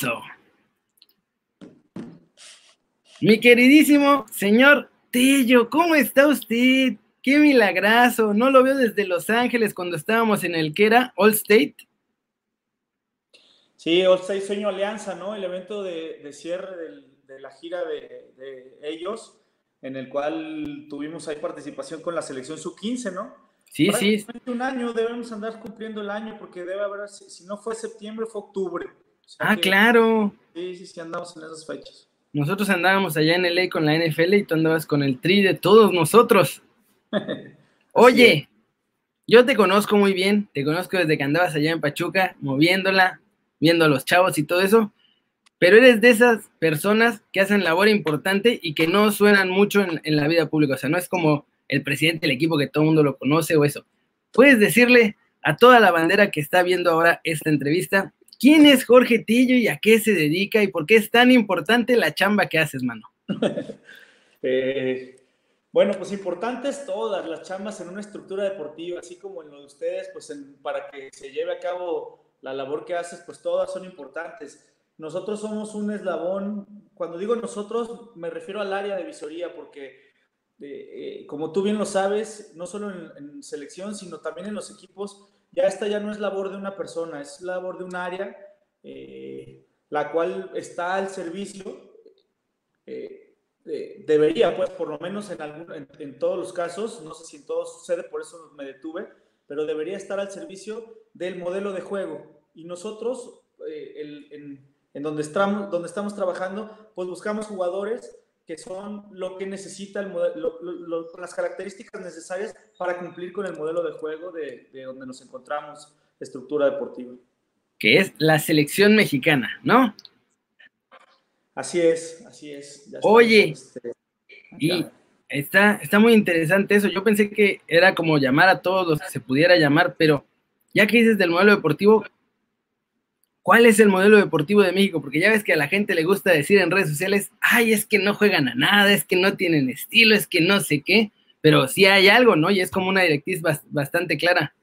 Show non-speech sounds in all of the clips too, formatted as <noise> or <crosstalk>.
Eso. Mi queridísimo señor Tello, ¿cómo está usted? Qué milagrazo. No lo veo desde Los Ángeles cuando estábamos en el que era All State. Sí, All State Sueño Alianza, ¿no? El evento de, cierre de la gira de, ellos, en el cual tuvimos ahí participación con la selección sub-15, ¿no? Sí, sí. Un año, debemos andar cumpliendo el año, porque debe haber, si no fue septiembre, fue octubre. Ah, claro. Sí, sí, sí, andamos en esas fechas. Nosotros andábamos allá en LA con la NFL y tú andabas con el tri de todos nosotros. <laughs> Oye, yo te conozco muy bien, te conozco desde que andabas allá en Pachuca, moviéndola, viendo a los chavos y todo eso, pero eres de esas personas que hacen labor importante y que no suenan mucho en, en la vida pública, o sea, no es como el presidente del equipo que todo el mundo lo conoce o eso. Puedes decirle a toda la bandera que está viendo ahora esta entrevista ¿Quién es Jorge Tillo y a qué se dedica y por qué es tan importante la chamba que haces, mano? <laughs> Eh, bueno, pues importantes todas las chambas en una estructura deportiva, así como en lo de ustedes, pues para que se lleve a cabo la labor que haces, pues todas son importantes. Nosotros somos un eslabón, cuando digo nosotros me refiero al área de visoría, porque eh, eh, como tú bien lo sabes, no solo en selección, sino también en los equipos, ya esta ya no es labor de una persona, es labor de un área, eh, la cual está al servicio, eh, debería, pues por lo menos en, en, todos los casos, no sé si en todos sucede, por eso me detuve, pero debería estar al servicio del modelo de juego. Y nosotros, eh, en, donde, estamos, donde estamos trabajando, pues buscamos jugadores que son lo que necesita el modelo, las características necesarias para cumplir con el modelo de juego de, donde nos encontramos, estructura deportiva. Que es la selección mexicana, ¿no? Así es, así es. Oye, este, y está, está muy interesante eso. Yo pensé que era como llamar a todos los que se pudiera llamar, pero ya que dices del modelo deportivo, ¿Cuál es el modelo deportivo de México? Porque ya ves que a la gente le gusta decir en redes sociales, ay, es que no juegan a nada, es que no tienen estilo, es que no sé qué, pero sí hay algo, ¿no? Y es como una directriz bastante clara.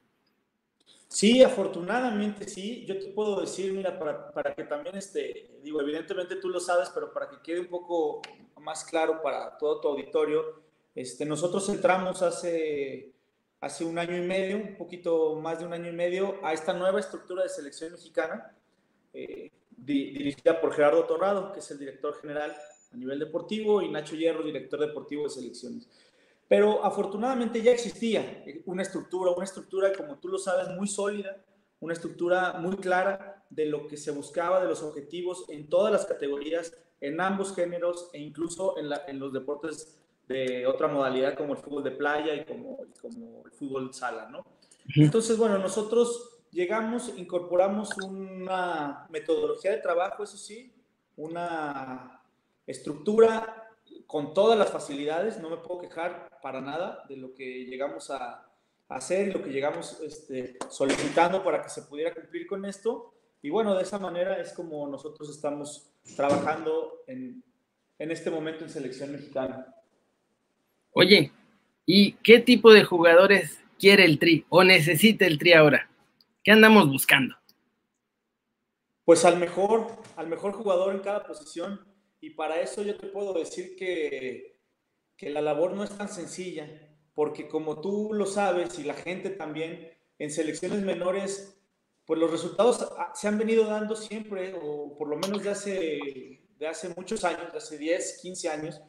Sí, afortunadamente sí. Yo te puedo decir, mira, para, que también, este, digo, evidentemente tú lo sabes, pero para que quede un poco más claro para todo tu auditorio, este, nosotros entramos hace, hace un año y medio, un poquito más de un año y medio, a esta nueva estructura de selección mexicana eh, dirigida por Gerardo Torrado, que es el director general a nivel deportivo, y Nacho Hierro, director deportivo de selecciones. Pero afortunadamente ya existía una estructura, una estructura, como tú lo sabes, muy sólida, una estructura muy clara de lo que se buscaba, de los objetivos en todas las categorías, en ambos géneros e incluso en, en los deportes de otra modalidad como el fútbol de playa y como, como el fútbol sala, ¿no? Entonces, bueno, nosotros llegamos, incorporamos una metodología de trabajo, eso sí, una estructura con todas las facilidades, no me puedo quejar para nada de lo que llegamos a, hacer y lo que llegamos este, solicitando para que se pudiera cumplir con esto. Y bueno, de esa manera es como nosotros estamos trabajando en, en este momento en selección mexicana. Oye, ¿y qué tipo de jugadores quiere el Tri o necesita el Tri ahora? ¿Qué andamos buscando? Pues al mejor, al mejor jugador en cada posición. Y para eso yo te puedo decir que, que la labor no es tan sencilla, porque como tú lo sabes y la gente también, en selecciones menores, pues los resultados se han venido dando siempre, o por lo menos de hace, de hace muchos años, de hace 10, 15 años,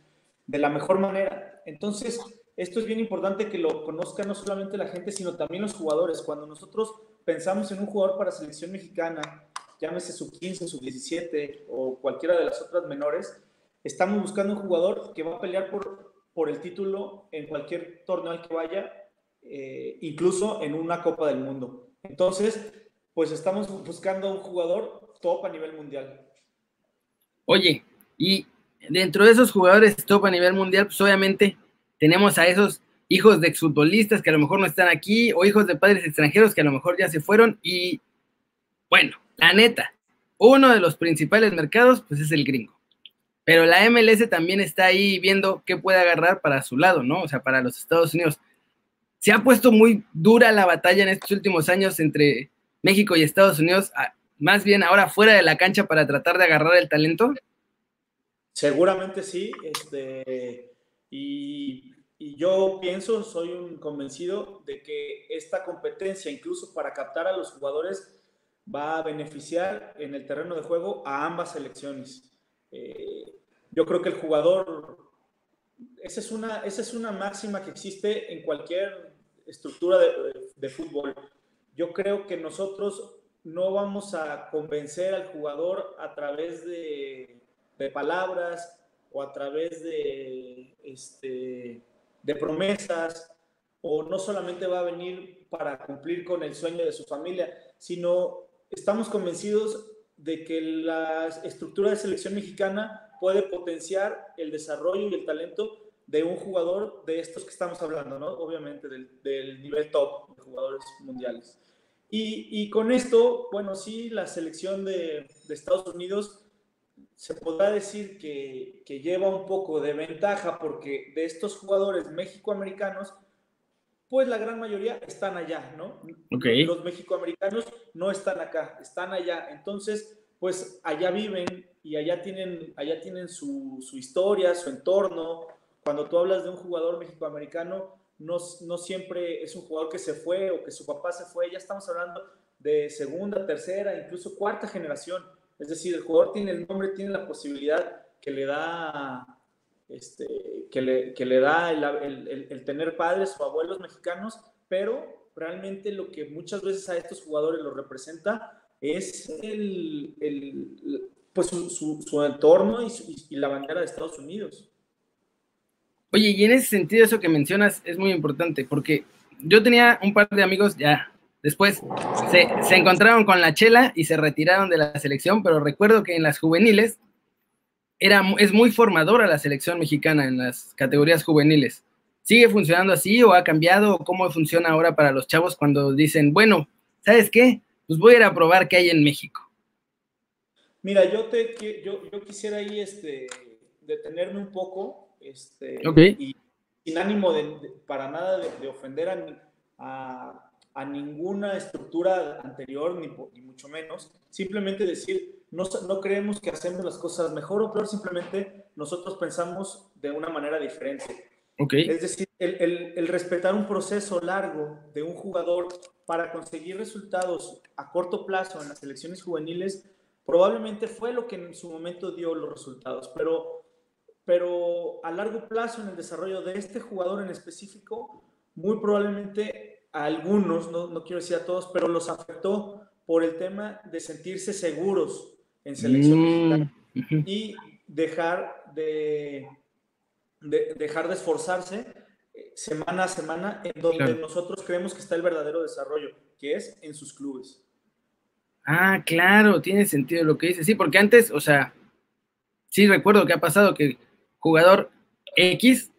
de la mejor manera. Entonces, esto es bien importante que lo conozca no solamente la gente, sino también los jugadores. Cuando nosotros pensamos en un jugador para selección mexicana, llámese sub 15, sub 17 o cualquiera de las otras menores, estamos buscando un jugador que va a pelear por, por el título en cualquier torneo al que vaya, eh, incluso en una Copa del Mundo. Entonces, pues estamos buscando un jugador top a nivel mundial. Oye, y dentro de esos jugadores top a nivel mundial, pues obviamente tenemos a esos hijos de exfutbolistas que a lo mejor no están aquí, o hijos de padres extranjeros que a lo mejor ya se fueron. Y bueno, la neta, uno de los principales mercados, pues es el gringo. Pero la MLS también está ahí viendo qué puede agarrar para su lado, ¿no? O sea, para los Estados Unidos. Se ha puesto muy dura la batalla en estos últimos años entre México y Estados Unidos. más bien ahora fuera de la cancha para tratar de agarrar el talento? Seguramente sí, este, y, y, yo pienso, soy un convencido de que esta competencia, incluso para captar a los jugadores, va a beneficiar en el terreno de juego a ambas selecciones. Eh, yo creo que el jugador, esa es, una, esa es una máxima que existe en cualquier estructura de, de fútbol. Yo creo que nosotros no vamos a convencer al jugador a través de, de palabras o a través de, este, de promesas, o no solamente va a venir para cumplir con el sueño de su familia, sino estamos convencidos de que la estructura de selección mexicana puede potenciar el desarrollo y el talento de un jugador de estos que estamos hablando, ¿no? Obviamente del, nivel top de jugadores mundiales. Y, y, con esto, bueno, sí, la selección de, de Estados Unidos se podrá decir que, que, lleva un poco de ventaja porque de estos jugadores mexicoamericanos, pues la gran mayoría están allá, ¿no? Okay. Los mexicoamericanos no están acá, están allá. Entonces, pues allá viven y allá tienen, allá tienen su, su historia, su entorno. Cuando tú hablas de un jugador mexicoamericano, no, no siempre es un jugador que se fue o que su papá se fue, ya estamos hablando de segunda, tercera, incluso cuarta generación. Es decir, el jugador tiene el nombre, tiene la posibilidad que le da, este, que le, que le da el, el, el, tener padres o abuelos mexicanos, pero realmente lo que muchas veces a estos jugadores los representa es el, pues su, su, entorno y, y la bandera de Estados Unidos. Oye, y en ese sentido eso que mencionas es muy importante, porque yo tenía un par de amigos ya después, se, se, encontraron con la chela y se retiraron de la selección, pero recuerdo que en las juveniles era, es muy formadora la selección mexicana en las categorías juveniles. ¿Sigue funcionando así o ha cambiado? ¿O ¿Cómo funciona ahora para los chavos cuando dicen, bueno, ¿sabes qué? Pues voy a ir a probar qué hay en México. Mira, yo, te, yo, yo quisiera ahí este, detenerme un poco este, okay. Y sin ánimo de, de para nada de, de ofender a, a, a, ninguna estructura anterior, ni, ni, mucho menos. Simplemente decir, no, no creemos que hacemos las cosas mejor o peor, simplemente nosotros pensamos de una manera diferente. Okay. Es decir, el, el, el, respetar un proceso largo de un jugador para conseguir resultados a corto plazo en las selecciones juveniles probablemente fue lo que en su momento dio los resultados, pero pero a largo plazo en el desarrollo de este jugador en específico, muy probablemente a algunos, no, no quiero decir a todos, pero los afectó por el tema de sentirse seguros en selección mexicana mm. y dejar de, de, dejar de esforzarse eh, semana a semana en donde claro. nosotros creemos que está el verdadero desarrollo, que es en sus clubes. Ah, claro, tiene sentido lo que dice. Sí, porque antes, o sea, sí recuerdo que ha pasado que jugador X,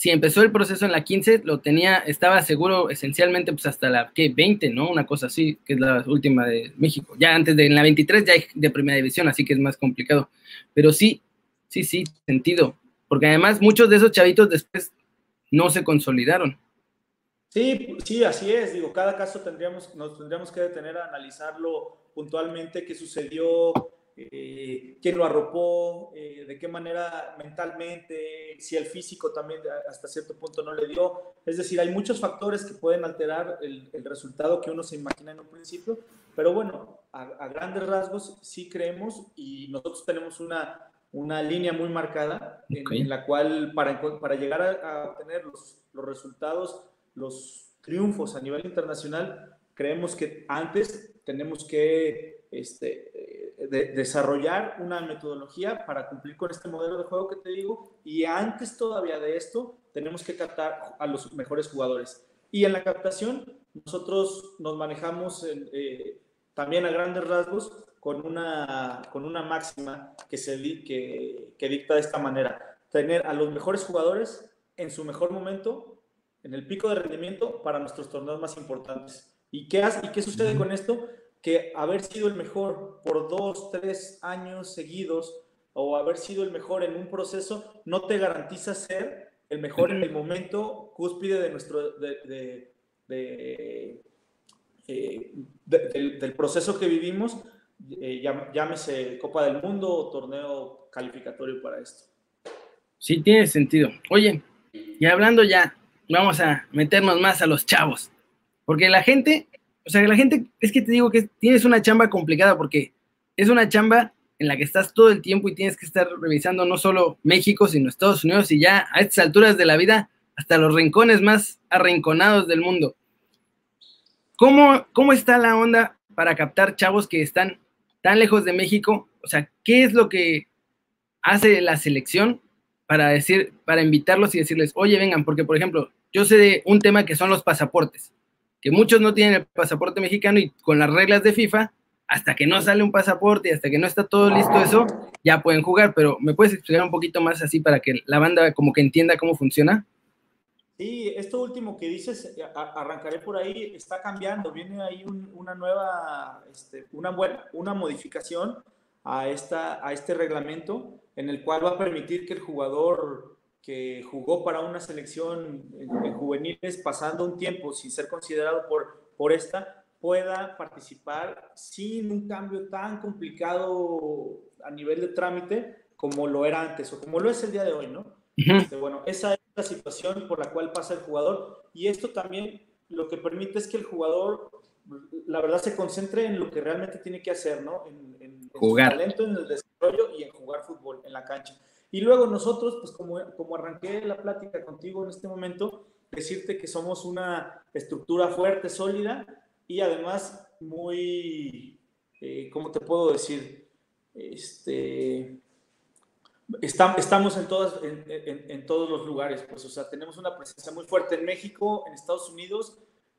si empezó el proceso en la 15, lo tenía, estaba seguro esencialmente pues hasta la ¿qué? 20, ¿no? Una cosa así, que es la última de México. Ya antes de en la 23 ya hay de primera división, así que es más complicado. Pero sí, sí, sí, sentido. Porque además muchos de esos chavitos después no se consolidaron. Sí, sí, así es. Digo, cada caso tendríamos, nos tendríamos que detener a analizarlo puntualmente, qué sucedió, eh, quién lo arropó, eh, de qué manera mentalmente, si el físico también hasta cierto punto no le dio. Es decir, hay muchos factores que pueden alterar el, el resultado que uno se imagina en un principio, pero bueno, a, a, grandes rasgos sí creemos y nosotros tenemos una, una línea muy marcada en, okay. en la cual para, para llegar a, a obtener los, los resultados, los triunfos a nivel internacional, creemos que antes tenemos que este, de, desarrollar una metodología para cumplir con este modelo de juego que te digo y antes todavía de esto tenemos que captar a los mejores jugadores. Y en la captación nosotros nos manejamos en, eh, también a grandes rasgos con una, con una máxima que, se, que, que dicta de esta manera, tener a los mejores jugadores en su mejor momento, en el pico de rendimiento para nuestros torneos más importantes. ¿Y qué, hace, ¿Y qué sucede con esto? Que haber sido el mejor por dos, tres años seguidos o haber sido el mejor en un proceso no te garantiza ser el mejor en el momento cúspide de nuestro, de, de, de, eh, del proceso que vivimos, eh, llámese Copa del Mundo o torneo calificatorio para esto. Sí, tiene sentido. Oye, y hablando ya, vamos a meternos más a los chavos, porque la gente, o sea, la gente, es que te digo que tienes una chamba complicada porque es una chamba en la que estás todo el tiempo y tienes que estar revisando no solo México, sino Estados Unidos y ya a estas alturas de la vida, hasta los rincones más arrinconados del mundo. ¿Cómo, cómo está la onda para captar chavos que están tan lejos de México? O sea, ¿qué es lo que hace la selección para decir, para invitarlos y decirles, oye, vengan, porque por ejemplo, yo sé de un tema que son los pasaportes, que muchos no tienen el pasaporte mexicano y con las reglas de FIFA, hasta que no sale un pasaporte y hasta que no está todo listo eso, ya pueden jugar, pero ¿me puedes explicar un poquito más así para que la banda como que entienda cómo funciona? Sí, esto último que dices, eh, arrancaré por ahí, está cambiando, viene ahí una nueva, este, una, buena, una modificación a, esta, a este reglamento en el cual va a permitir que el jugador que jugó para una selección en, juveniles pasando un tiempo sin ser considerado por, por esta, pueda participar sin un cambio tan complicado a nivel de trámite como lo era antes o como lo es el día de hoy, ¿no? Este, bueno, esa es la situación por la cual pasa el jugador y esto también lo que permite es que el jugador, la verdad, se concentre en lo que realmente tiene que hacer, ¿no? En, en, jugar. su talento, en el desarrollo y en jugar fútbol en la cancha. Y luego nosotros, pues como, como arranqué la plática contigo en este momento, decirte que somos una estructura fuerte, sólida y además muy, eh, ¿cómo te puedo decir? Este, estamos en, todas, en, todos los lugares, pues, o sea, tenemos una presencia muy fuerte en México, en Estados Unidos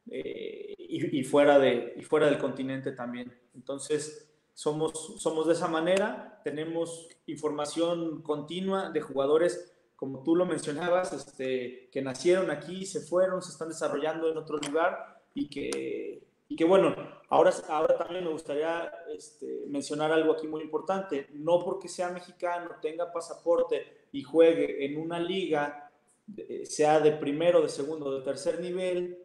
eh, y, fuera de, y fuera del continente también. Entonces, somos, somos de esa manera, tenemos información continua de jugadores, como tú lo mencionabas, este, que nacieron aquí, se fueron, se están desarrollando en otro lugar y que, y que bueno, ahora, ahora también me gustaría este, mencionar algo aquí muy importante. No porque sea mexicano, tenga pasaporte y juegue en una liga, eh, sea de primero, de segundo, de tercer nivel,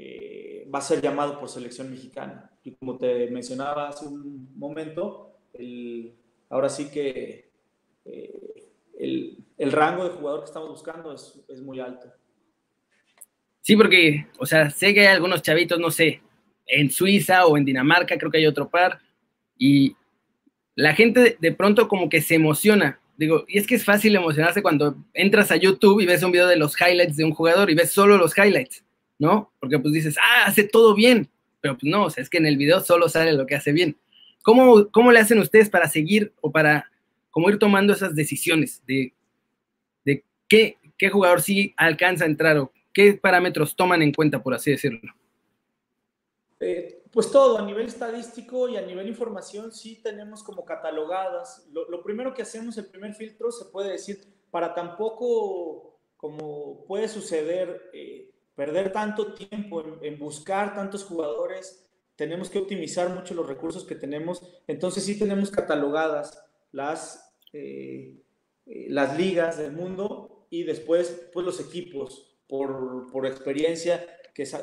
eh, va a ser llamado por selección mexicana. Y como te mencionaba hace un momento, el, ahora sí que eh, el, el, rango de jugador que estamos buscando es, es, muy alto. Sí, porque, o sea, sé que hay algunos chavitos, no sé, en Suiza o en Dinamarca, creo que hay otro par, y la gente de pronto como que se emociona. Digo, y es que es fácil emocionarse cuando entras a YouTube y ves un video de los highlights de un jugador y ves solo los highlights, ¿no? Porque pues dices, ah, hace todo bien, pero pues no, es que en el video solo sale lo que hace bien. ¿Cómo, cómo le hacen ustedes para seguir o para como ir tomando esas decisiones de, de qué, qué jugador sí alcanza a entrar o qué parámetros toman en cuenta, por así decirlo? Eh, pues todo, a nivel estadístico y a nivel información, sí tenemos como catalogadas. Lo, primero que hacemos, el primer filtro, se puede decir, para tampoco, como puede suceder, eh, perder tanto tiempo en, buscar tantos jugadores, tenemos que optimizar mucho los recursos que tenemos. Entonces sí tenemos catalogadas las, eh, las ligas del mundo y después pues los equipos por, por experiencia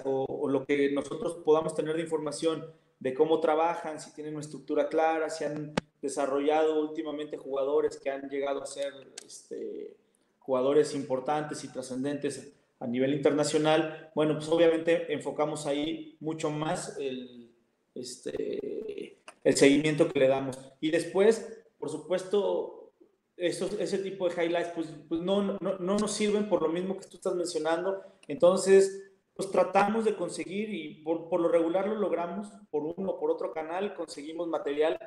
o, lo que nosotros podamos tener de información de cómo trabajan, si tienen una estructura clara, si han desarrollado últimamente jugadores que han llegado a ser este, jugadores importantes y trascendentes a nivel internacional, bueno, pues obviamente enfocamos ahí mucho más el, este, el seguimiento que le damos. Y después, por supuesto, ese tipo de highlights pues, pues no, no, no, nos sirven por lo mismo que tú estás mencionando. Entonces, pues tratamos de conseguir y por, por, lo regular lo logramos por uno o por otro canal, conseguimos material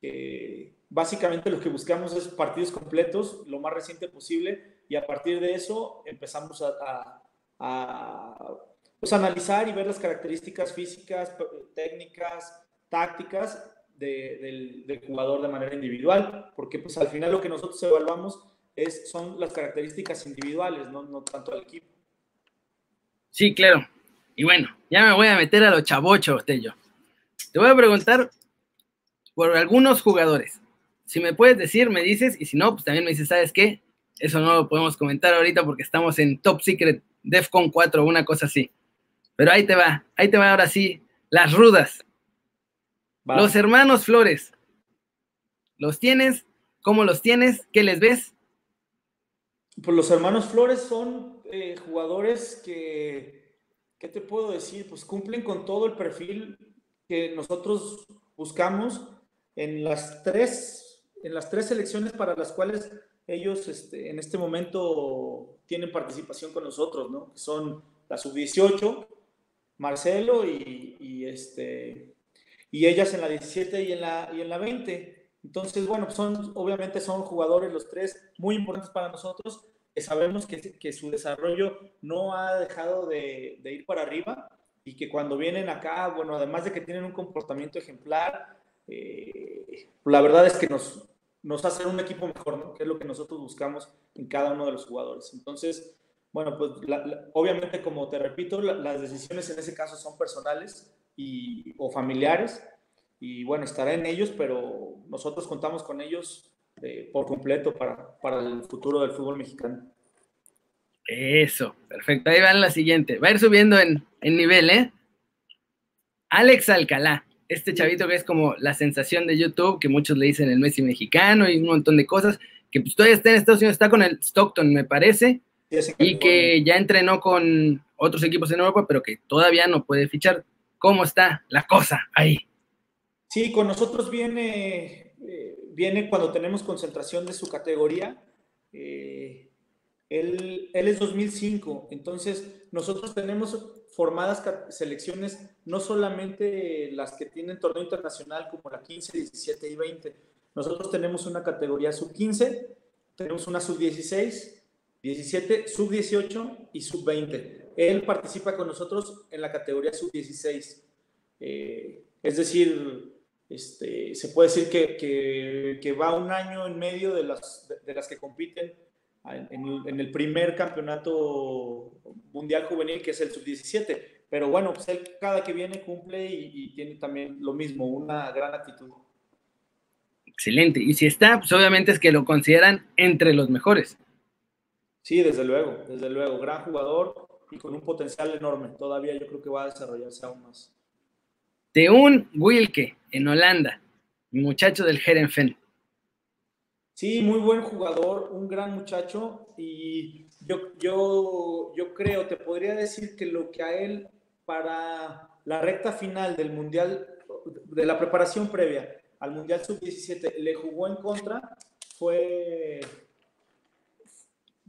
que básicamente lo que buscamos es partidos completos lo más reciente posible y a partir de eso empezamos a, a, pues, analizar y ver las características físicas, técnicas, tácticas del, del, jugador de manera individual, porque pues al final lo que nosotros evaluamos es, son las características individuales, no, no tanto al equipo. Sí, claro. Y bueno, ya me voy a meter a los chavochos, Tello. Te voy a preguntar por algunos jugadores. Si me puedes decir, me dices, y si no, pues también me dices, ¿sabes qué? Eso no lo podemos comentar ahorita porque estamos en Top Secret DEFCON 4 o una cosa así. Pero ahí te va, ahí te va ahora sí, las rudas. Los hermanos Flores, ¿Los tienes? ¿Cómo los tienes? ¿Qué les ves? Pues los hermanos Flores son eh, jugadores que, ¿qué te puedo decir? Pues cumplen con todo el perfil que nosotros buscamos en las tres, en las tres selecciones para las cuales ellos este, en este momento tienen participación con nosotros, ¿no? Son la sub-18, Marcelo y, este, y ellas en la 17 y en la, y en la 20. Entonces, bueno, son, obviamente son jugadores los tres muy importantes para nosotros, que sabemos que, que su desarrollo no ha dejado de, ir para arriba y que cuando vienen acá, bueno, además de que tienen un comportamiento ejemplar, eh, la verdad es que nos, nos hace un equipo mejor, ¿no? que es lo que nosotros buscamos en cada uno de los jugadores. Entonces, bueno, pues obviamente, como te repito, las decisiones en ese caso son personales y, o familiares, y bueno, estará en ellos, pero nosotros contamos con ellos eh, por completo para, para el futuro del fútbol mexicano. Eso, perfecto. Ahí va la siguiente. Va a ir subiendo en, en nivel, ¿eh? Alex Alcalá, este chavito que es como la sensación de YouTube, que muchos le dicen el Messi mexicano y un montón de cosas, que pues todavía está en Estados Unidos, está con el Stockton, me parece, y que ya entrenó con otros equipos en Europa, pero que todavía no puede fichar. ¿Cómo está la cosa ahí? Sí, con nosotros viene, eh, viene cuando tenemos concentración de su categoría. Eh, él, es 2005, entonces nosotros tenemos formadas selecciones, no solamente las que tienen torneo internacional como la 15, 17 y 20. Nosotros tenemos una categoría sub-15, tenemos una sub-16, 17, sub-18 y sub-20. Él participa con nosotros en la categoría sub-16. Eh, es decir, este, se puede decir que, que, va un año en medio de las, de, las que compiten en, el primer campeonato mundial juvenil, que es el sub-17. Pero bueno, pues él cada que viene cumple y, y, tiene también lo mismo, una gran actitud. Excelente. Y si está, pues obviamente es que lo consideran entre los mejores. Sí, desde luego, desde luego. Gran jugador y con un potencial enorme. Todavía yo creo que va a desarrollarse aún más. De un Wilke en Holanda, muchacho del Herenfen. Sí, muy buen jugador, un gran muchacho y yo, yo, yo creo, te podría decir que lo que a él para la recta final del Mundial, de la preparación previa al Mundial Sub-17, le jugó en contra fue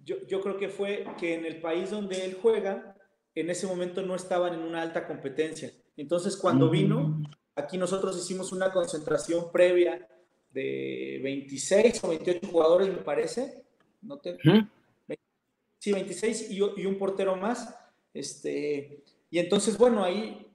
yo, creo que fue que en el país donde él juega, en ese momento no estaban en una alta competencia. Entonces, cuando vino, aquí nosotros hicimos una concentración previa de 26 o 28 jugadores, me parece. No te, Sí, 26 y, y, un portero más. Este, y entonces, bueno, ahí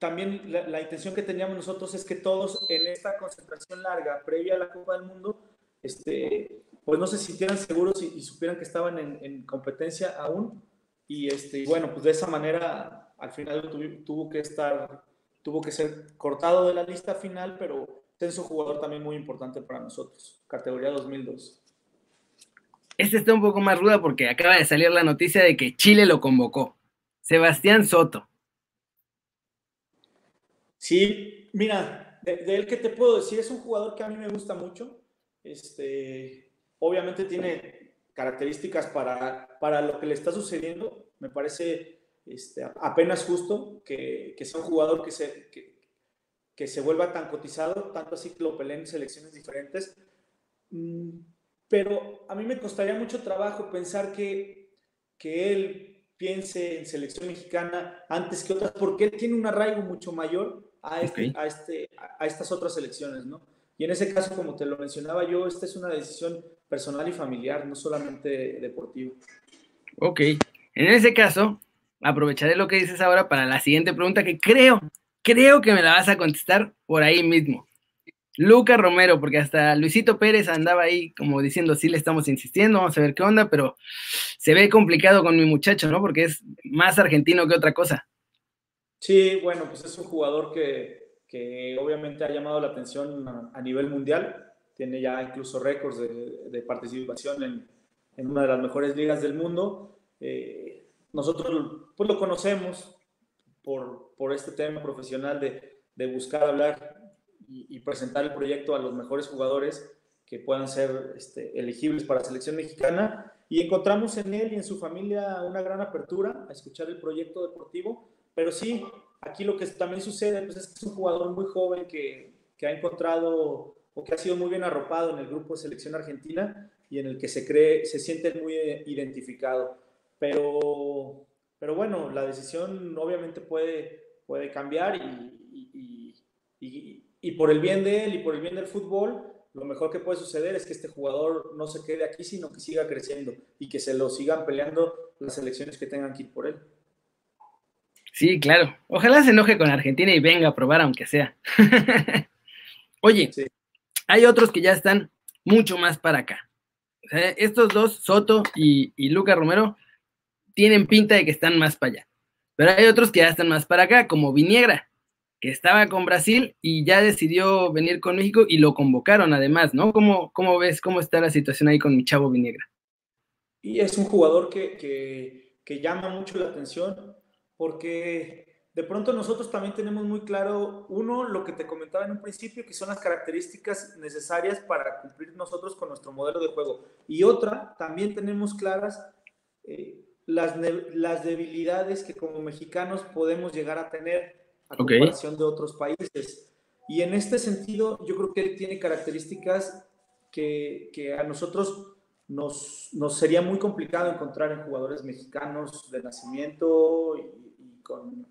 también la, la, intención que teníamos nosotros es que todos en esta concentración larga, previa a la Copa del Mundo, este, pues no se sintieran seguros y, supieran que estaban en, competencia aún. Y este, bueno, pues de esa manera al final tuvo, que estar, tuvo que ser cortado de la lista final, pero es un jugador también muy importante para nosotros, categoría 2002. Este está un poco más ruda porque acaba de salir la noticia de que Chile lo convocó. Sebastián Soto. Sí, mira, de, de él que te puedo decir, es un jugador que a mí me gusta mucho. Este, obviamente tiene características para, para lo que le está sucediendo. Me parece este, apenas justo que, que, sea un jugador que se, que, se vuelva tan cotizado, tanto así que lo peleen en selecciones diferentes. Mm, pero a mí me costaría mucho trabajo pensar que, que él piense en selección mexicana antes que otras, porque él tiene un arraigo mucho mayor a, este, a, este, a estas otras selecciones, ¿no? Y en ese caso, como te lo mencionaba yo, esta es una decisión personal y familiar, no solamente deportivo. Ok, en ese caso, aprovecharé lo que dices ahora para la siguiente pregunta que creo, creo que me la vas a contestar por ahí mismo. Luca Romero, porque hasta Luisito Pérez andaba ahí como diciendo, sí le estamos insistiendo, vamos a ver qué onda, pero se ve complicado con mi muchacho, ¿no? Porque es más argentino que otra cosa. Sí, bueno, pues es un jugador que, que obviamente ha llamado la atención a nivel mundial tiene ya incluso récords de, participación en, en, una de las mejores ligas del mundo. Eh, nosotros pues lo conocemos por, por este tema profesional de, de buscar hablar y, presentar el proyecto a los mejores jugadores que puedan ser este, elegibles para la selección mexicana. Y encontramos en él y en su familia una gran apertura a escuchar el proyecto deportivo. Pero sí, aquí lo que también sucede pues, es que es un jugador muy joven que, que ha encontrado o que ha sido muy bien arropado en el grupo de selección argentina y en el que se cree, se siente muy identificado. Pero, pero bueno, la decisión obviamente puede, puede cambiar y, y, y, por el bien de él y por el bien del fútbol, lo mejor que puede suceder es que este jugador no se quede aquí, sino que siga creciendo y que se lo sigan peleando las selecciones que tengan que ir por él. Sí, claro. Ojalá se enoje con Argentina y venga a probar aunque sea. <laughs> Oye, hay otros que ya están mucho más para acá. estos dos, Soto y, y Luca Romero, tienen pinta de que están más para allá. Pero hay otros que ya están más para acá, como Viniegra que estaba con Brasil y ya decidió venir con México y lo convocaron además, ¿no? ¿Cómo, cómo ves cómo está la situación ahí con mi chavo Vinegra? Y es un jugador que, que, que llama mucho la atención porque de pronto nosotros también tenemos muy claro, uno, lo que te comentaba en un principio, que son las características necesarias para cumplir nosotros con nuestro modelo de juego. Y otra, también tenemos claras eh, las, las debilidades que como mexicanos podemos llegar a tener a comparación de otros países. Y en este sentido, yo creo que él tiene características que, que a nosotros nos, nos, sería muy complicado encontrar en jugadores mexicanos de nacimiento y, con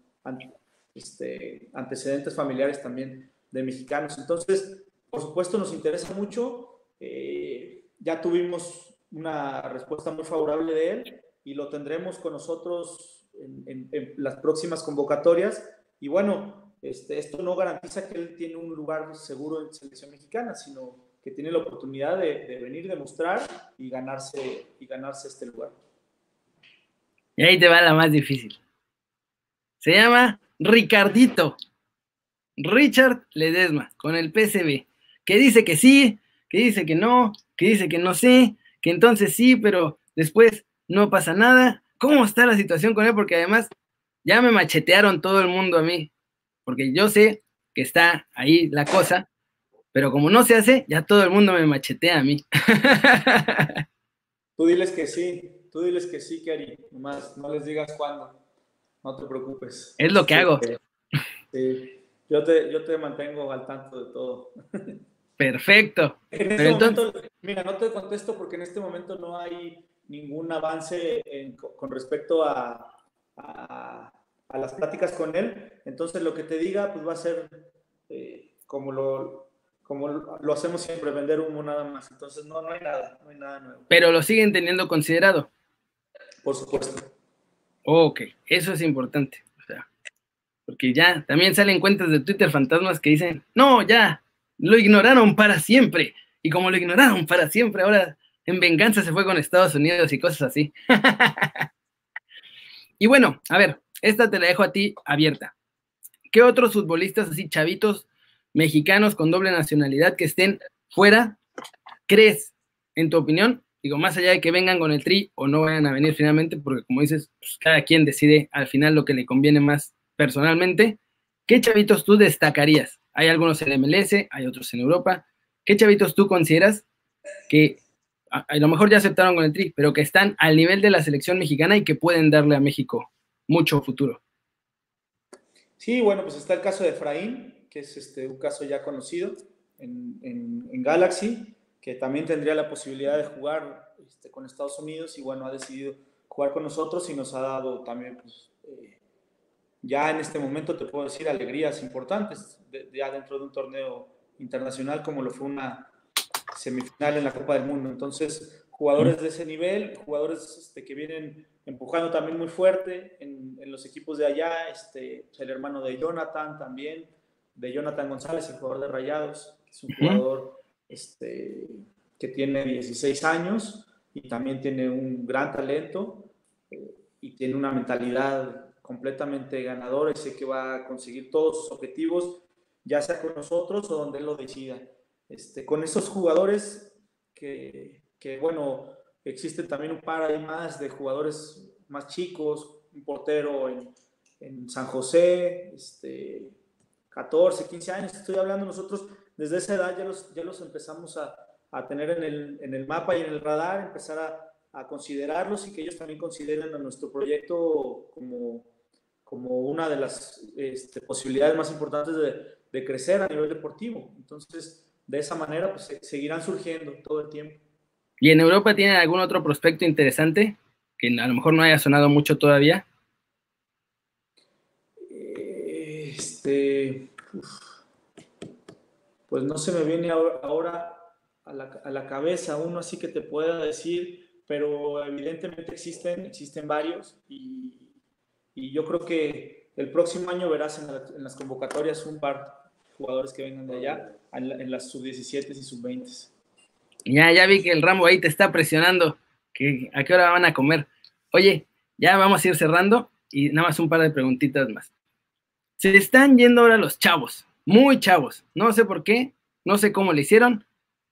este, antecedentes familiares también de mexicanos. Entonces, por supuesto, nos interesa mucho. Eh, ya tuvimos una respuesta muy favorable de él y lo tendremos con nosotros en, las próximas convocatorias y bueno, este, esto no garantiza que él tiene un lugar seguro en selección mexicana, sino que tiene la oportunidad de, de venir, demostrar y ganarse, y ganarse este lugar. Y ahí te va la más difícil. Se llama Ricardito. Richard Ledesma, con el PCB, que dice que sí, que dice que no, que dice que no sé, que entonces sí, pero después no pasa nada. ¿Cómo está la situación con él? Porque además ya me machetearon todo el mundo a mí, porque yo sé que está ahí la cosa, pero como no se hace, ya todo el mundo me machetea a mí. <laughs> Tú diles que sí, tú diles que sí, Kari, nomás no les digas cuándo, no te preocupes. Es lo que hago. Sí, yo te, yo te mantengo al tanto de todo. <laughs> Perfecto. Este mira, no te contesto porque en este momento no hay ningún avance con respecto a, a, las pláticas con él. Entonces lo que te diga pues va a ser eh, como, lo, como lo hacemos siempre, vender humo nada más. Entonces no, no hay nada, no hay nada nuevo. Pero lo siguen teniendo considerado. Por supuesto. Ok, eso es importante. O sea, porque ya también salen cuentas de Twitter fantasmas que dicen, no, ya, lo ignoraron para siempre. Y como lo ignoraron para siempre, ahora en venganza se fue con Estados Unidos y cosas así. Y bueno, a ver, esta te la dejo a ti abierta. ¿Qué otros futbolistas así chavitos mexicanos con doble nacionalidad que estén fuera crees, en tu opinión? Digo, más allá de que vengan con el tri o no vayan a venir finalmente, porque como dices, pues, cada quien decide al final lo que le conviene más personalmente. ¿Qué chavitos tú destacarías? Hay algunos en MLS, hay otros en Europa. ¿Qué chavitos tú consideras que a, lo mejor ya aceptaron con el Tri, pero que están al nivel de la selección mexicana y que pueden darle a México mucho futuro. Sí, bueno, pues está el caso de Efraín, que es este, un caso ya conocido en, Galaxy, que también tendría la posibilidad de jugar este, con Estados Unidos y bueno, ha decidido jugar con nosotros y nos ha dado también, pues, eh, ya en este momento te puedo decir, alegrías importantes, ya dentro de un torneo internacional como lo fue una, semifinal en la Copa del Mundo. Entonces, jugadores de ese nivel, jugadores este, que vienen empujando también muy fuerte en, los equipos de allá, este, el hermano de Jonathan también, de Jonathan González, el jugador de Rayados, que es un jugador este, que tiene 16 años y también tiene un gran talento eh, y tiene una mentalidad completamente ganadora y sé que va a conseguir todos sus objetivos, ya sea con nosotros o donde él lo decida. Este, con esos jugadores que, que, bueno, existen también un par más de jugadores más chicos, un portero en, en San José, este, 14, 15 años, estoy hablando nosotros, desde esa edad ya los, ya los empezamos a, a tener en el, en el, mapa y en el radar, empezar a, a, considerarlos y que ellos también consideren a nuestro proyecto como, como una de las este, posibilidades más importantes de, de, crecer a nivel deportivo. Entonces, de esa manera, pues seguirán surgiendo todo el tiempo. ¿Y en Europa tienen algún otro prospecto interesante que a lo mejor no haya sonado mucho todavía? Este, pues no se me viene ahora a la, a la, cabeza uno así que te pueda decir, pero evidentemente existen, existen varios y, y yo creo que el próximo año verás en, en, las convocatorias un par jugadores que vengan de allá, en, las sub-17 y sub-20. Ya, ya vi que el Rambo ahí te está presionando, que a qué hora van a comer. Oye, ya vamos a ir cerrando y nada más un par de preguntitas más. Se están yendo ahora los chavos, muy chavos. No sé por qué, no sé cómo le hicieron,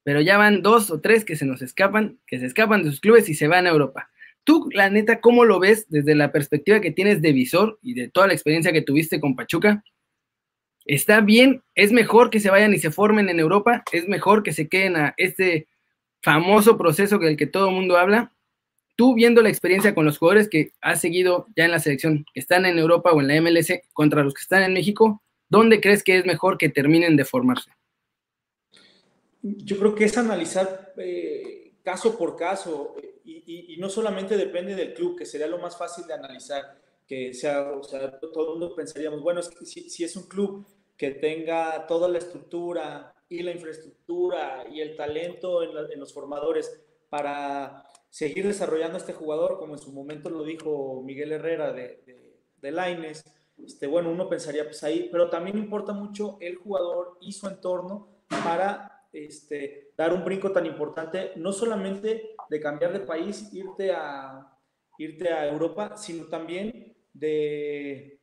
pero ya van dos o tres que se nos escapan, que se escapan de sus clubes y se van a Europa. Tú, la neta, ¿cómo lo ves desde la perspectiva que tienes de visor y de toda la experiencia que tuviste con Pachuca? ¿Está bien? ¿Es mejor que se vayan y se formen en Europa? ¿Es mejor que se queden a este famoso proceso del que todo el mundo habla? tú viendo la experiencia con los jugadores que has seguido ya en la selección, que están en Europa o en la MLS, contra los que están en México, ¿dónde crees que es mejor que terminen de formarse? Yo creo que es analizar eh, caso por caso y, no solamente depende del club, que sería lo más fácil de analizar, que sea, o sea, todo el mundo pensaríamos, bueno, si, si es un club que tenga toda la estructura y la infraestructura y el talento en, en los formadores para seguir desarrollando a este jugador, como en su momento lo dijo Miguel Herrera de, de, de Laines. Este, bueno, uno pensaría pues ahí, pero también importa mucho el jugador y su entorno para este, dar un brinco tan importante, no solamente de cambiar de país, irte a, irte a Europa, sino también de,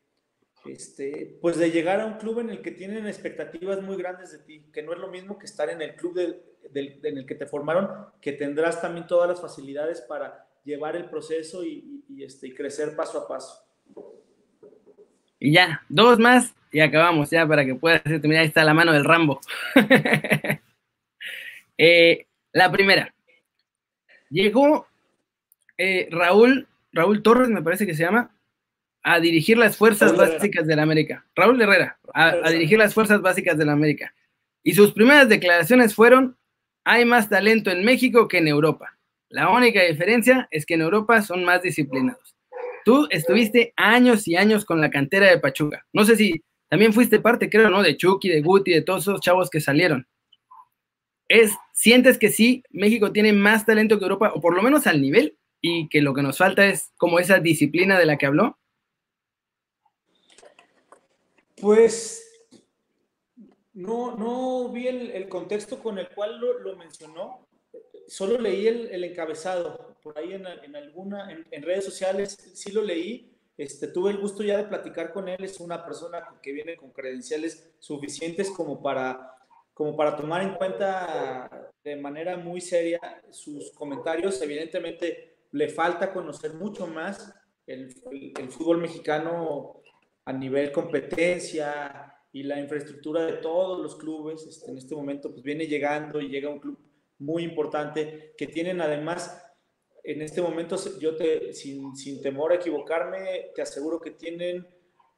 este, pues de llegar a un club en el que tienen expectativas muy grandes de ti, que no es lo mismo que estar en el club en el que te formaron, que tendrás también todas las facilidades para llevar el proceso y, este, y crecer paso a paso. Y ya, dos más y acabamos ya para que puedas mira, ahí está la mano del Rambo. <laughs> Eh, la primera, llegó eh, Raúl, Raúl Torres me parece que se llama, a dirigir las fuerzas básicas de la América. Raúl Herrera, a, a dirigir las fuerzas básicas de la América. Y sus primeras declaraciones fueron, hay más talento en México que en Europa. La única diferencia es que en Europa son más disciplinados. Tú estuviste años y años con la cantera de Pachuca. No sé si también fuiste parte, creo, ¿no? De Chucky, de Guti, de todos esos chavos que salieron. Es, ¿Sientes que sí, México tiene más talento que Europa, o por lo menos al nivel, y que lo que nos falta es como esa disciplina de la que habló? Pues no, no vi el, contexto con el cual lo, mencionó, solo leí el, encabezado, por ahí en, alguna, en, redes sociales sí lo leí, este, tuve el gusto ya de platicar con él, es una persona que viene con credenciales suficientes como para, como para tomar en cuenta de manera muy seria sus comentarios, evidentemente le falta conocer mucho más el, el fútbol mexicano a nivel competencia, y la infraestructura de todos los clubes este, en este momento pues viene llegando y llega un club muy importante que tienen además en este momento yo te sin, sin temor a equivocarme te aseguro que tienen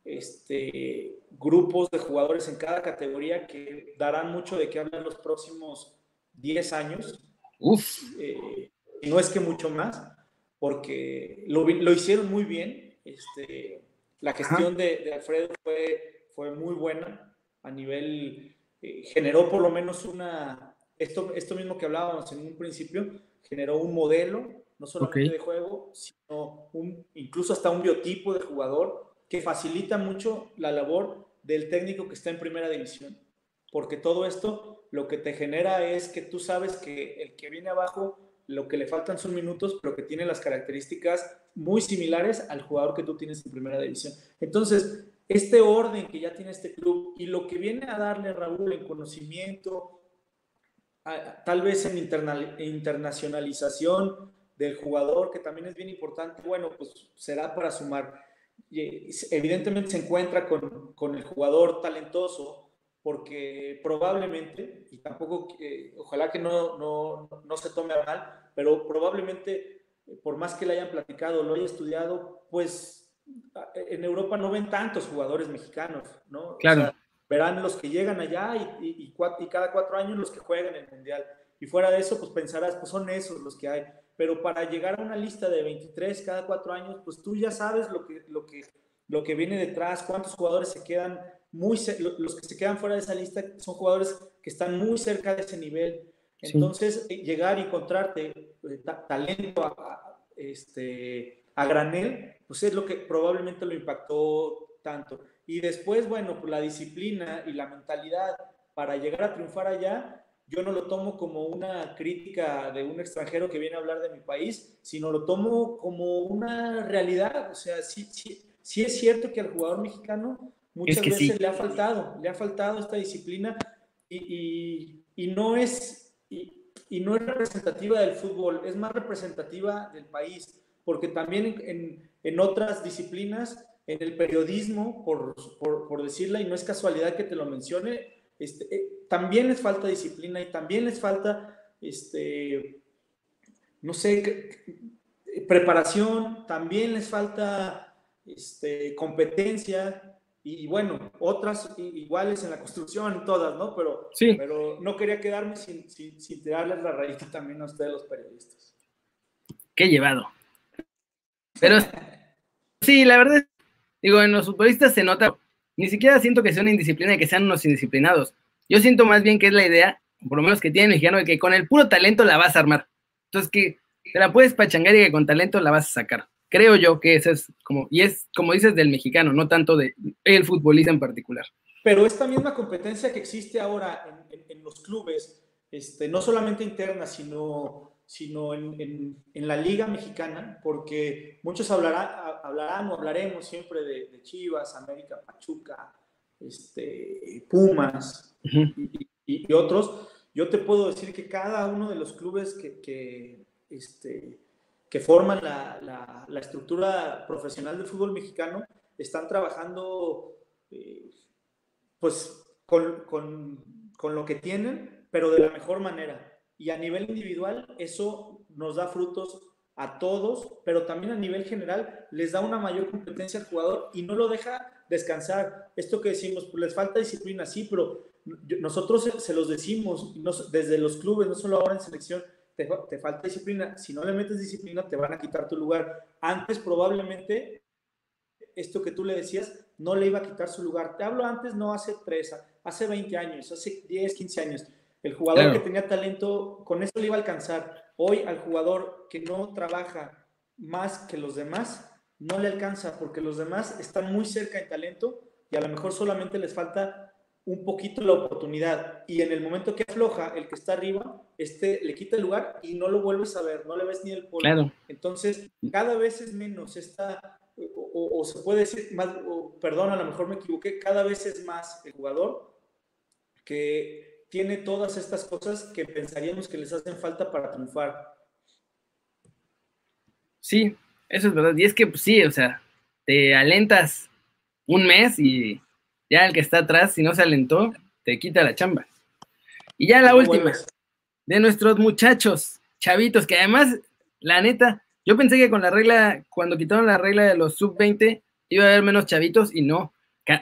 este, grupos de jugadores en cada categoría que darán mucho de qué hablar los próximos 10 años. Uf. Eh, no es que mucho más, porque lo, lo hicieron muy bien. Este, la gestión de, de, Alfredo fue fue muy buena. A nivel, eh, generó por lo menos una, esto, esto mismo que hablábamos en un principio, generó un modelo, no solamente de juego, sino un, incluso hasta un biotipo de jugador que facilita mucho la labor del técnico que está en primera división. Porque todo esto lo que te genera es que tú sabes que el que viene abajo, lo que le faltan son minutos, pero que tiene las características muy similares al jugador que tú tienes en primera división. Entonces, este orden que ya tiene este club y lo que viene a darle Raúl en conocimiento, tal vez en internacionalización del jugador, que también es bien importante, bueno, pues será para sumar. Evidentemente se encuentra con, con el jugador talentoso porque probablemente, y tampoco, eh, ojalá que no, no, no se tome a mal, pero probablemente, por más que le hayan platicado, lo haya estudiado, pues en Europa no ven tantos jugadores mexicanos, ¿no? Claro. verán los que llegan allá y, y, y, cada cuatro años los que juegan el Mundial. Y fuera de eso, pues pensarás, pues son esos los que hay. Pero para llegar a una lista de 23 cada cuatro años, pues tú ya sabes lo que, lo que, lo que viene detrás, cuántos jugadores se quedan muy, los que se quedan fuera de esa lista son jugadores que están muy cerca de ese nivel. Entonces, eh, llegar y encontrarte eh, talento a, este, a granel, pues es lo que probablemente lo impactó tanto. Y después, bueno, pues la disciplina y la mentalidad para llegar a triunfar allá, yo no lo tomo como una crítica de un extranjero que viene a hablar de mi país, sino lo tomo como una realidad. O sea, sí, sí, sí es cierto que al jugador mexicano muchas veces le ha faltado, le ha faltado esta disciplina y, y, no es, y, no es representativa del fútbol, es más representativa del país, porque también en, en otras disciplinas, en el periodismo, por, por, por, decirla, y no es casualidad que te lo mencione, este, eh, también les falta disciplina y también les falta, este, no sé, preparación, también les falta este, competencia, y, bueno, otras iguales en la construcción, todas, ¿no? Pero, sí. pero no quería quedarme sin, sin, sin tirarles la rayita también a ustedes los periodistas. Qué llevado. Pero sí, la verdad, digo, en los futbolistas se nota, ni siquiera siento que sea una indisciplina y que sean unos indisciplinados. Yo siento más bien que es la idea, por lo menos que tiene el mexicano, de que con el puro talento la vas a armar. Entonces que te la puedes pachangar y que con talento la vas a sacar. Creo yo que eso es como, y es como dices del mexicano, no tanto de el futbolista en particular. Pero esta misma competencia que existe ahora en, los clubes, este, no solamente interna, sino, sino en, la liga mexicana, porque muchos hablarán, hablarán o hablaremos siempre de, Chivas, América, Pachuca, este, Pumas y, otros. Yo te puedo decir que cada uno de los clubes que, que este, que forman la, la, estructura profesional del fútbol mexicano están trabajando eh, pues con, con, con, lo que tienen, pero de la mejor manera. Y a nivel individual eso nos da frutos a todos, pero también a nivel general les da una mayor competencia al jugador y no lo deja descansar. Esto que decimos, pues les falta disciplina, sí, pero nosotros se, los decimos desde los clubes, no solo ahora en selección, te, falta disciplina. Si no le metes disciplina, te van a quitar tu lugar. Antes probablemente esto que tú le decías no le iba a quitar su lugar. Te hablo antes, no hace tres, hace 20 años, hace 10, 15 años. El jugador que tenía talento, con eso le iba a alcanzar. Hoy al jugador que no trabaja más que los demás, no le alcanza porque los demás están muy cerca en talento y a lo mejor solamente les falta un poquito la oportunidad y en el momento que afloja el que está arriba, este le quita el lugar y no lo vuelves a ver, no le ves ni el polo. Entonces, cada vez es menos esta, o, se puede decir más, perdón, a lo mejor me equivoqué, cada vez es más el jugador que tiene todas estas cosas que pensaríamos que les hacen falta para triunfar. Sí, eso es verdad. Y es que, pues, sí, o sea, te alentas un mes y ya el que está atrás, si no se alentó, te quita la chamba. Y ya la última, de nuestros muchachos, chavitos, que además, la neta, yo pensé que con la regla, cuando quitaron la regla de los sub-20, iba a haber menos chavitos y no.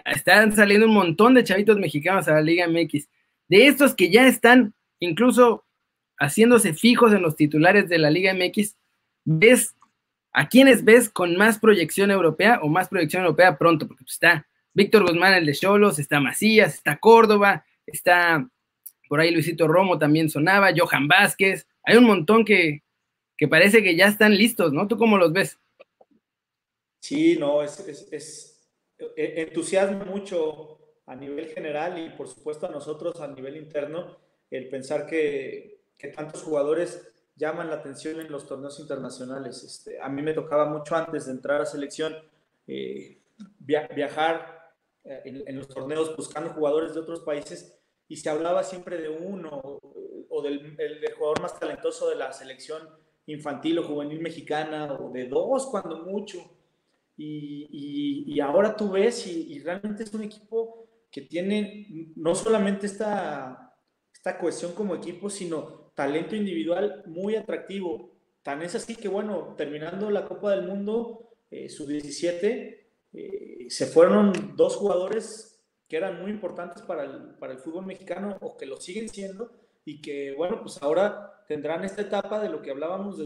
Están saliendo un montón de chavitos mexicanos a la Liga MX. De estos que ya están incluso haciéndose fijos en los titulares de la Liga MX, ves a quienes ves con más proyección europea o más proyección europea pronto, porque está Víctor Guzmán, el de Cholos, está Macías, está Córdoba, está por ahí Luisito Romo también sonaba, Johan Vázquez, hay un montón que, parece que ya están listos, ¿no? ¿Tú cómo los ves? Sí, no, es, es, e, entusiasma mucho a nivel general y por supuesto a nosotros a nivel interno el pensar que, tantos jugadores llaman la atención en los torneos internacionales. Este, a mí me tocaba mucho antes de entrar a selección eh, viajar eh, en, los torneos buscando jugadores de otros países y se hablaba siempre de uno o del, jugador más talentoso de la selección infantil o juvenil mexicana o de dos cuando mucho. Y, y, ahora tú ves y, realmente es un equipo que tiene no solamente esta, esta cohesión como equipo, sino talento individual muy atractivo. Tan es así que, bueno, terminando la Copa del Mundo, eh, sub-17, eh, se fueron dos jugadores que eran muy importantes para el, para el fútbol mexicano o que lo siguen siendo y que, bueno, pues ahora tendrán esta etapa de lo que hablábamos,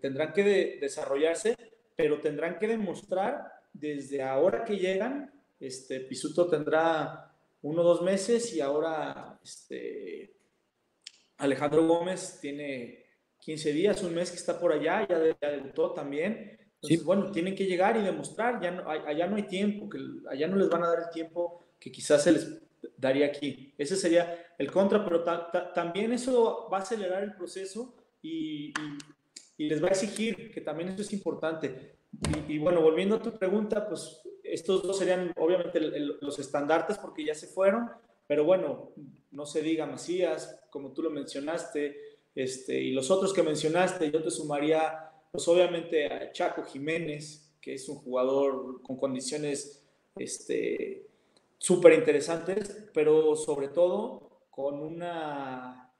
tendrán que desarrollarse, pero tendrán que demostrar desde ahora que llegan, este, Pisuto tendrá uno o dos meses y ahora este, Alejandro Gómez tiene 15 días, un mes que está por allá, ya, debutó también. Entonces, bueno, tienen que llegar y demostrar, ya no, allá no hay tiempo, que allá no les van a dar el tiempo que quizás se les daría aquí. Ese sería el contra, pero también eso va a acelerar el proceso y, y, les va a exigir, que también eso es importante. Y, bueno, volviendo a tu pregunta, pues estos dos serían obviamente los estandartes porque ya se fueron, pero bueno, no se diga Macías, como tú lo mencionaste, este, y los otros que mencionaste, yo te sumaría, pues obviamente a Chaco Jiménez, que es un jugador con condiciones este, súper interesantes, pero sobre todo con una,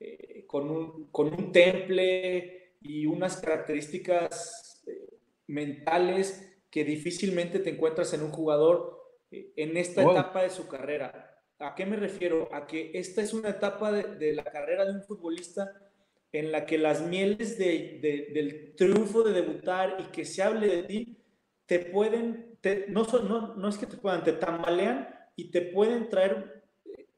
eh, con, un, con un temple y unas características eh, mentales que difícilmente te encuentras en un jugador eh, en esta etapa de su carrera. ¿A qué me refiero? A que esta es una etapa de, la carrera de un futbolista en la que las mieles del triunfo de debutar y que se hable de ti te pueden, no, no, no es que te puedan, te tambalean y te pueden traer eh,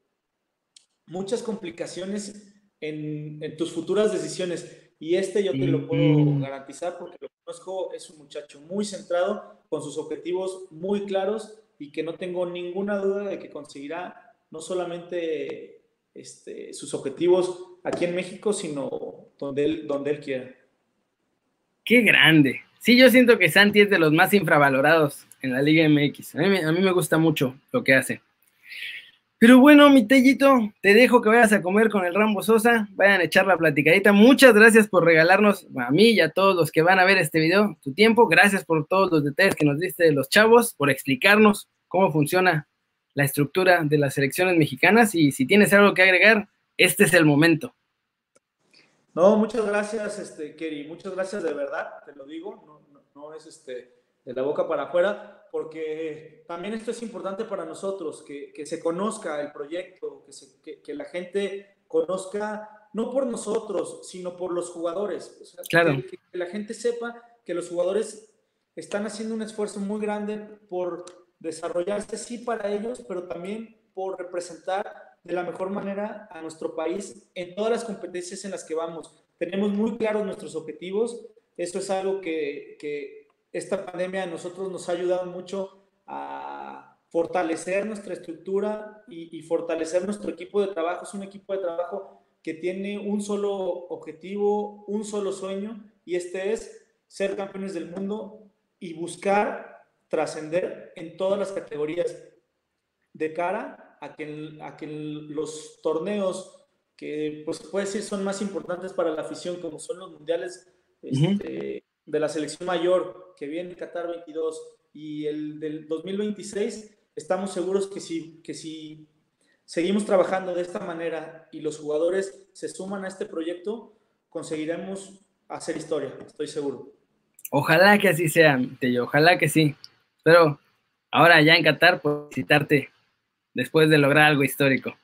muchas complicaciones en, en tus futuras decisiones. Y este yo te lo puedo garantizar porque lo conozco, es un muchacho muy centrado, con sus objetivos muy claros y que no tengo ninguna duda de que conseguirá no solamente este, sus objetivos aquí en México, sino donde él, donde él quiera. Qué grande. Sí, yo siento que Santi es de los más infravalorados en la Liga MX. A mí, me gusta mucho lo que hace. Pero bueno, mi Tellito, te dejo que vayas a comer con el Rambo Sosa, vayan a echar la platicadita. Muchas gracias por regalarnos a mí y a todos los que van a ver este video tu tiempo. Gracias por todos los detalles que nos diste de los chavos, por explicarnos cómo funciona la estructura de las selecciones mexicanas y si tienes algo que agregar, este es el momento. No, muchas gracias, este, Kerry, muchas gracias de verdad, te lo digo, no, es este, de la boca para afuera, porque también esto es importante para nosotros, que, se conozca el proyecto, que, que, la gente conozca, no por nosotros, sino por los jugadores. claro. que la gente sepa que los jugadores están haciendo un esfuerzo muy grande por desarrollarse sí para ellos, pero también por representar de la mejor manera a nuestro país en todas las competencias en las que vamos. Tenemos muy claros nuestros objetivos. Eso es algo que, que esta pandemia a nosotros nos ha ayudado mucho a fortalecer nuestra estructura y, y, fortalecer nuestro equipo de trabajo. Es un equipo de trabajo que tiene un solo objetivo, un solo sueño, y este es ser campeones del mundo y buscar trascender en todas las categorías de cara a que, a que los torneos que pues puede decir son más importantes para la afición como son los mundiales este, de la selección mayor que viene Qatar 22 y el del 2026 estamos seguros que si, que si seguimos trabajando de esta manera y los jugadores se suman a este proyecto conseguiremos hacer historia estoy seguro. Ojalá que así sea Tello, ojalá que sí pero ahora ya en Qatar, puedo visitarte después de lograr algo histórico.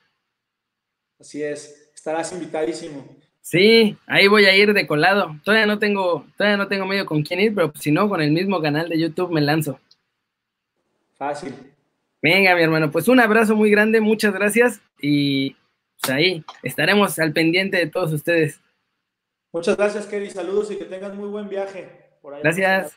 Así es, estarás invitadísimo. Sí, ahí voy a ir de colado. Todavía no tengo, todavía no tengo medio con quién ir, pero si no, con el mismo canal de YouTube me lanzo. Fácil. Venga, mi hermano, pues un abrazo muy grande, muchas gracias y pues ahí estaremos al pendiente de todos ustedes. Muchas gracias, Kerry. Saludos y que tengas muy buen viaje. gracias.